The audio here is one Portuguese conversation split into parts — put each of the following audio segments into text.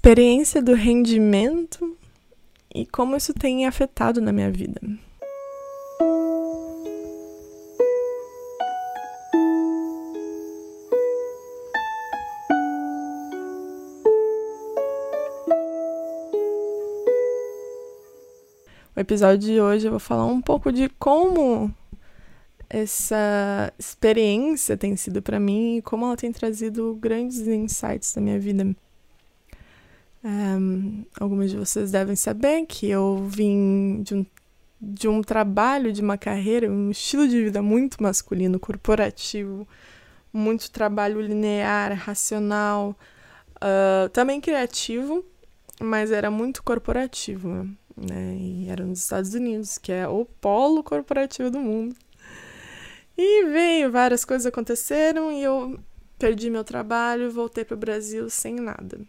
experiência do rendimento e como isso tem afetado na minha vida. O episódio de hoje eu vou falar um pouco de como essa experiência tem sido para mim e como ela tem trazido grandes insights na minha vida. Um, algumas de vocês devem saber que eu vim de um, de um trabalho, de uma carreira, um estilo de vida muito masculino, corporativo, muito trabalho linear, racional, uh, também criativo, mas era muito corporativo, né? E era nos Estados Unidos, que é o polo corporativo do mundo. E veio, várias coisas aconteceram e eu perdi meu trabalho, voltei para o Brasil sem nada.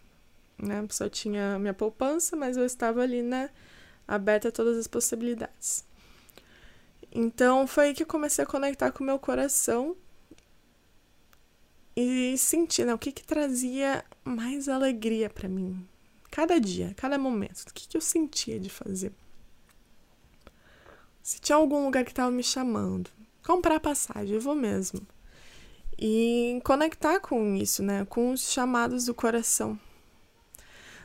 Né? Só tinha minha poupança, mas eu estava ali, né, aberta a todas as possibilidades. Então foi aí que eu comecei a conectar com o meu coração e sentir né, o que, que trazia mais alegria para mim. Cada dia, cada momento. O que, que eu sentia de fazer. Se tinha algum lugar que estava me chamando, comprar passagem, eu vou mesmo. E conectar com isso, né? Com os chamados do coração.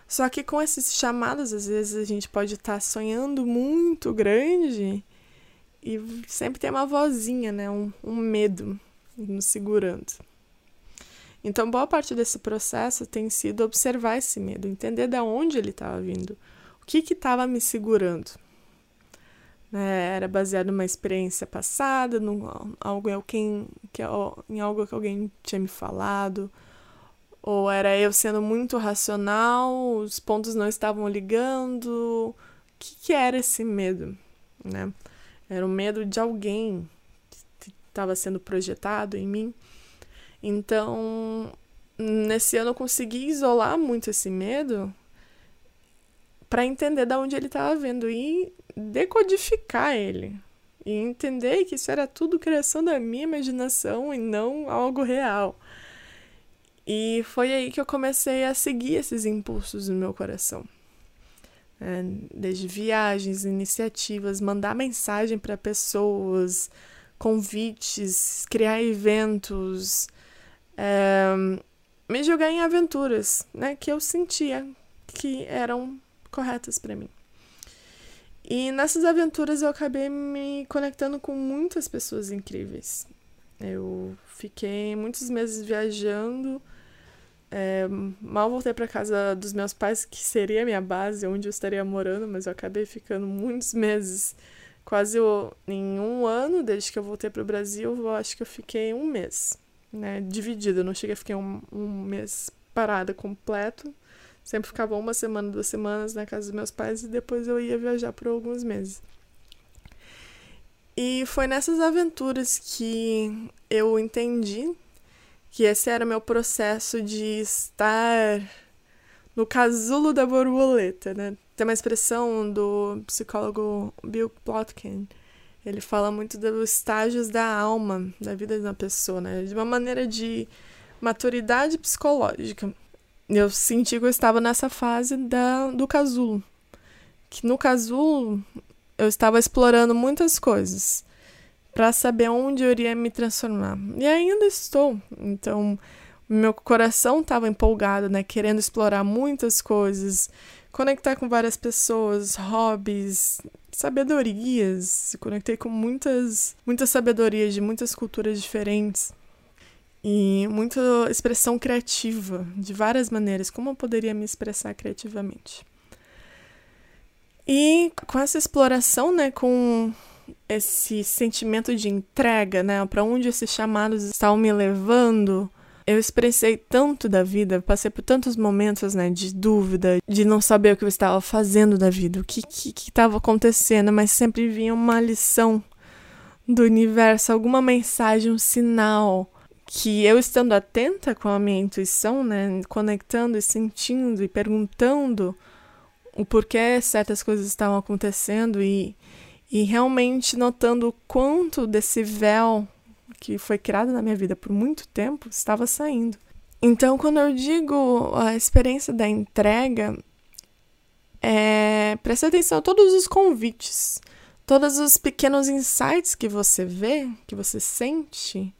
Só que com esses chamados, às vezes a gente pode estar tá sonhando muito grande e sempre tem uma vozinha, né? Um, um medo nos segurando. Então, boa parte desse processo tem sido observar esse medo, entender de onde ele estava vindo, o que estava me segurando né? Era baseado numa experiência passada, num, algo, que, em algo que alguém tinha me falado. Ou era eu sendo muito racional, os pontos não estavam ligando. O que, que era esse medo? Né? Era o medo de alguém que estava sendo projetado em mim. Então, nesse ano eu consegui isolar muito esse medo para entender de onde ele estava vindo e decodificar ele e entender que isso era tudo criação da minha imaginação e não algo real. E foi aí que eu comecei a seguir esses impulsos no meu coração. É, desde viagens, iniciativas, mandar mensagem para pessoas, convites, criar eventos, é, me jogar em aventuras, né, que eu sentia que eram corretas para mim. E nessas aventuras eu acabei me conectando com muitas pessoas incríveis. Eu fiquei muitos meses viajando. É, mal voltei para casa dos meus pais, que seria a minha base, onde eu estaria morando, mas eu acabei ficando muitos meses, quase em um ano, desde que eu voltei para o Brasil, eu acho que eu fiquei um mês, né, dividido. Eu não cheguei a ficar um, um mês parada completo, Sempre ficava uma semana, duas semanas na casa dos meus pais e depois eu ia viajar por alguns meses. E foi nessas aventuras que eu entendi que esse era meu processo de estar no casulo da borboleta, né? Tem uma expressão do psicólogo Bill Plotkin. Ele fala muito dos estágios da alma, da vida de uma pessoa, né? De uma maneira de maturidade psicológica eu senti que eu estava nessa fase da, do casulo. Que no casulo eu estava explorando muitas coisas para saber onde eu iria me transformar. E ainda estou. Então, meu coração estava empolgado, né, querendo explorar muitas coisas, conectar com várias pessoas, hobbies, sabedorias. Conectei com muitas, muitas sabedorias de muitas culturas diferentes e muita expressão criativa, de várias maneiras, como eu poderia me expressar criativamente. E com essa exploração, né, com esse sentimento de entrega, né, para onde esses chamados estavam me levando, eu expressei tanto da vida, passei por tantos momentos, né, de dúvida, de não saber o que eu estava fazendo da vida, o que estava acontecendo, mas sempre vinha uma lição do universo, alguma mensagem, um sinal, que eu estando atenta com a minha intuição, né, conectando e sentindo e perguntando o porquê certas coisas estavam acontecendo e, e realmente notando o quanto desse véu que foi criado na minha vida por muito tempo estava saindo. Então, quando eu digo a experiência da entrega, é, preste atenção a todos os convites, todos os pequenos insights que você vê, que você sente.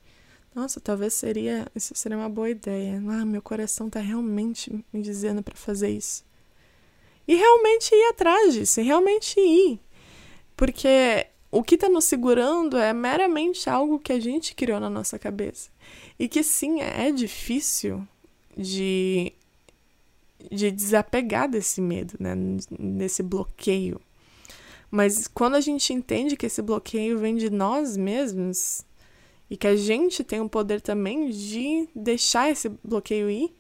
Nossa, talvez seria isso seria uma boa ideia. Ah, meu coração está realmente me dizendo para fazer isso. E realmente ir atrás disso, e realmente ir. Porque o que está nos segurando é meramente algo que a gente criou na nossa cabeça. E que sim, é difícil de, de desapegar desse medo, né? Desse bloqueio. Mas quando a gente entende que esse bloqueio vem de nós mesmos e que a gente tem o poder também de deixar esse bloqueio ir,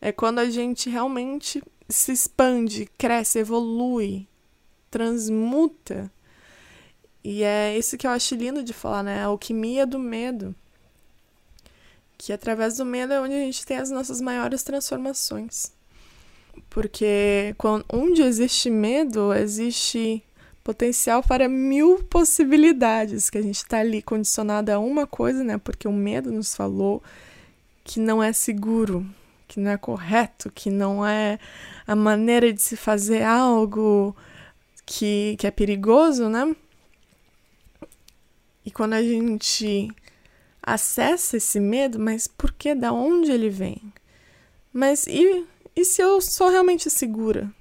é quando a gente realmente se expande, cresce, evolui, transmuta. E é isso que eu acho lindo de falar, né? A alquimia do medo que através do medo é onde a gente tem as nossas maiores transformações. Porque quando, onde existe medo, existe potencial para mil possibilidades, que a gente está ali condicionado a uma coisa, né? Porque o medo nos falou que não é seguro, que não é correto, que não é a maneira de se fazer algo que, que é perigoso, né? E quando a gente acessa esse medo, mas por que? Da onde ele vem? Mas e, e se eu sou realmente segura?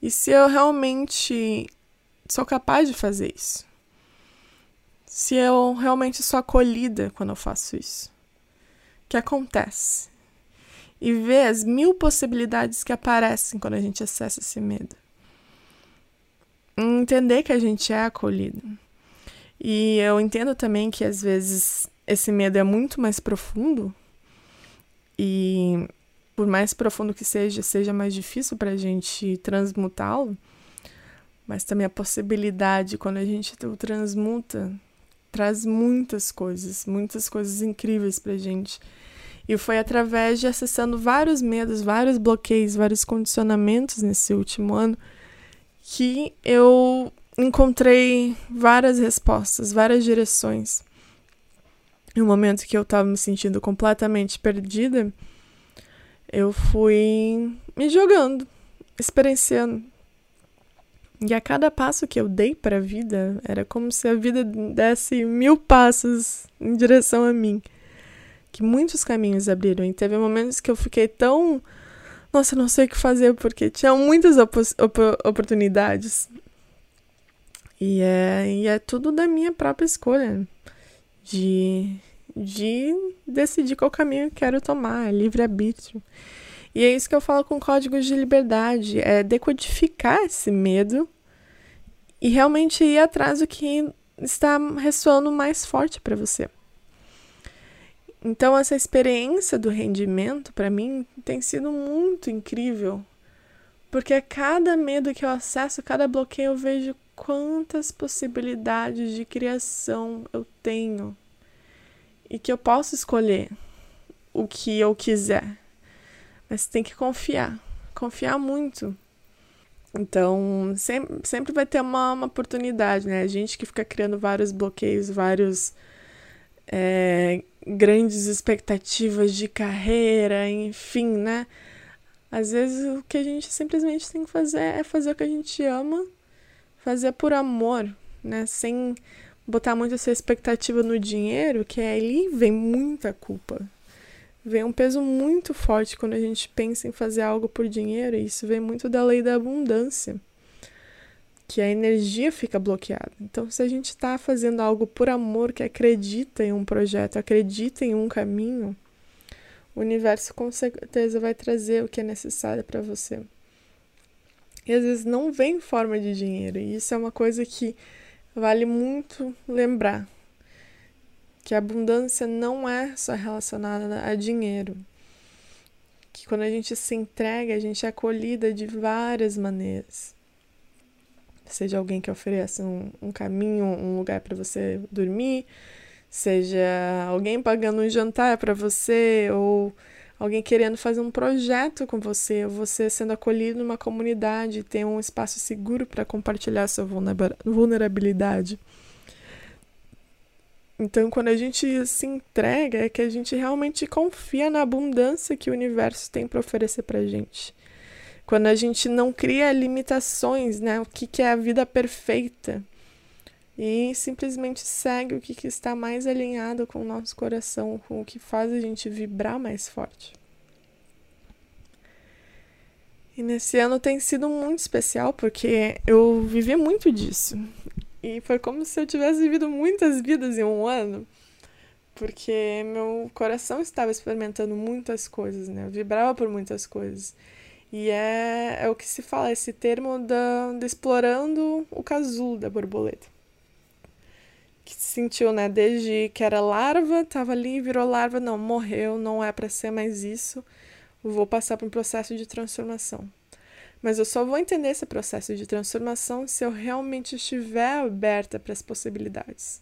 E se eu realmente sou capaz de fazer isso? Se eu realmente sou acolhida quando eu faço isso? O que acontece? E ver as mil possibilidades que aparecem quando a gente acessa esse medo. Entender que a gente é acolhido e eu entendo também que às vezes esse medo é muito mais profundo e por mais profundo que seja, seja mais difícil para a gente transmutá-lo, mas também a possibilidade, quando a gente o transmuta, traz muitas coisas, muitas coisas incríveis para a gente. E foi através de acessando vários medos, vários bloqueios, vários condicionamentos nesse último ano que eu encontrei várias respostas, várias direções. No momento que eu estava me sentindo completamente perdida, eu fui me jogando, experienciando. E a cada passo que eu dei para a vida, era como se a vida desse mil passos em direção a mim. Que muitos caminhos abriram. E teve momentos que eu fiquei tão. Nossa, não sei o que fazer, porque tinha muitas op op oportunidades. E é, e é tudo da minha própria escolha. De, de decidir qual caminho eu quero tomar, é livre-arbítrio. E é isso que eu falo com códigos de liberdade: é decodificar esse medo e realmente ir atrás do que está ressoando mais forte para você. Então, essa experiência do rendimento, para mim, tem sido muito incrível. Porque a cada medo que eu acesso, cada bloqueio, eu vejo quantas possibilidades de criação eu tenho e que eu posso escolher o que eu quiser. Mas tem que confiar, confiar muito. Então, sempre, sempre vai ter uma, uma oportunidade, né? A gente que fica criando vários bloqueios, vários é, grandes expectativas de carreira, enfim, né? Às vezes o que a gente simplesmente tem que fazer é fazer o que a gente ama fazer por amor, né? Sem botar muito essa expectativa no dinheiro, que aí vem muita culpa. Vem um peso muito forte quando a gente pensa em fazer algo por dinheiro, e isso vem muito da lei da abundância, que a energia fica bloqueada. Então, se a gente está fazendo algo por amor, que acredita em um projeto, acredita em um caminho, o universo com certeza vai trazer o que é necessário para você e às vezes não vem em forma de dinheiro. E isso é uma coisa que vale muito lembrar. Que a abundância não é só relacionada a dinheiro. Que quando a gente se entrega, a gente é acolhida de várias maneiras. Seja alguém que ofereça um, um caminho, um lugar para você dormir, seja alguém pagando um jantar para você, ou alguém querendo fazer um projeto com você, você sendo acolhido numa comunidade, ter um espaço seguro para compartilhar sua vulnerabilidade. Então, quando a gente se entrega, é que a gente realmente confia na abundância que o universo tem para oferecer para gente. Quando a gente não cria limitações, né? O que, que é a vida perfeita. E simplesmente segue o que, que está mais alinhado com o nosso coração, com o que faz a gente vibrar mais forte. E nesse ano tem sido muito especial porque eu vivi muito disso. E foi como se eu tivesse vivido muitas vidas em um ano, porque meu coração estava experimentando muitas coisas, né? Eu vibrava por muitas coisas. E é, é o que se fala, esse termo da, de explorando o casulo da borboleta. Que se sentiu, né? Desde que era larva, tava ali, virou larva, não, morreu, não é para ser mais isso. Vou passar por um processo de transformação. Mas eu só vou entender esse processo de transformação se eu realmente estiver aberta para as possibilidades.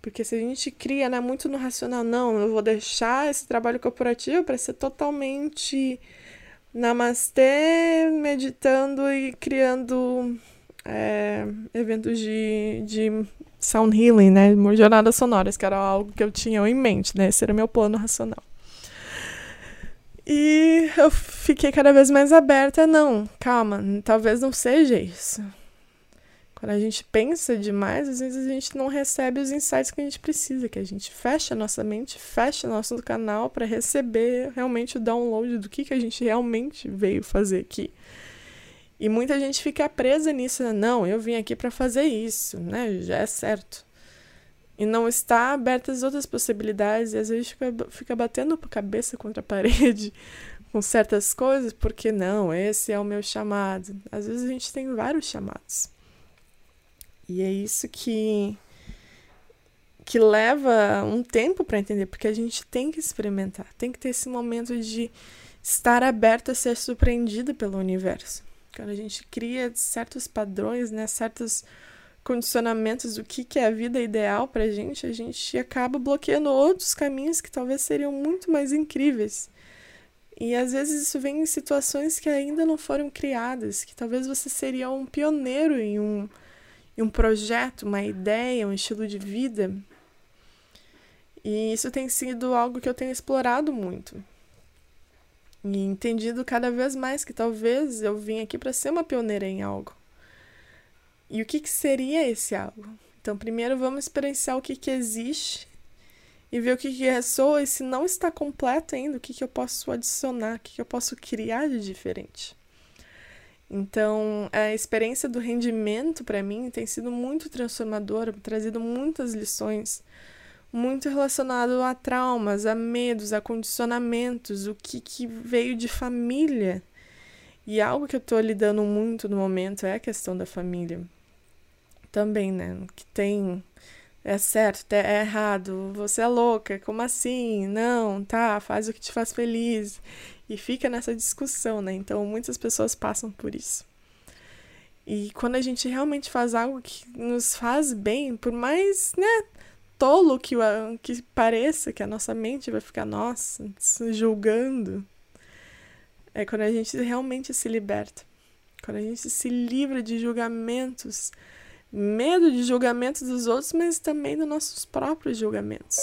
Porque se a gente cria né, muito no racional, não, eu vou deixar esse trabalho corporativo para ser totalmente namastê, meditando e criando é, eventos de, de sound healing, né? Jornadas sonoras, que era algo que eu tinha em mente, né? Esse era meu plano racional. E eu fiquei cada vez mais aberta. Não, calma, talvez não seja isso. Quando a gente pensa demais, às vezes a gente não recebe os insights que a gente precisa, que a gente fecha a nossa mente, fecha nosso canal para receber realmente o download do que, que a gente realmente veio fazer aqui. E muita gente fica presa nisso, né? não, eu vim aqui para fazer isso, né? Já é certo e não está aberta às outras possibilidades e às vezes fica, fica batendo a cabeça contra a parede com certas coisas, porque não, esse é o meu chamado. Às vezes a gente tem vários chamados. E é isso que que leva um tempo para entender, porque a gente tem que experimentar, tem que ter esse momento de estar aberto a ser surpreendido pelo universo. Quando a gente cria certos padrões, né, certos condicionamentos do que, que é a vida ideal pra gente, a gente acaba bloqueando outros caminhos que talvez seriam muito mais incríveis. E às vezes isso vem em situações que ainda não foram criadas, que talvez você seria um pioneiro em um, em um projeto, uma ideia, um estilo de vida. E isso tem sido algo que eu tenho explorado muito. E entendido cada vez mais que talvez eu vim aqui para ser uma pioneira em algo. E o que, que seria esse algo? Então, primeiro vamos experienciar o que, que existe e ver o que, que ressoa e se não está completo ainda, o que, que eu posso adicionar, o que, que eu posso criar de diferente. Então, a experiência do rendimento para mim tem sido muito transformadora, trazido muitas lições, muito relacionado a traumas, a medos, a condicionamentos, o que, que veio de família. E algo que eu estou lidando muito no momento é a questão da família também, né? Que tem é certo, é errado, você é louca, como assim? Não, tá, faz o que te faz feliz. E fica nessa discussão, né? Então muitas pessoas passam por isso. E quando a gente realmente faz algo que nos faz bem, por mais, né, tolo que, que pareça, que a nossa mente vai ficar, nossa, julgando, é quando a gente realmente se liberta. Quando a gente se livra de julgamentos medo de julgamento dos outros, mas também dos nossos próprios julgamentos.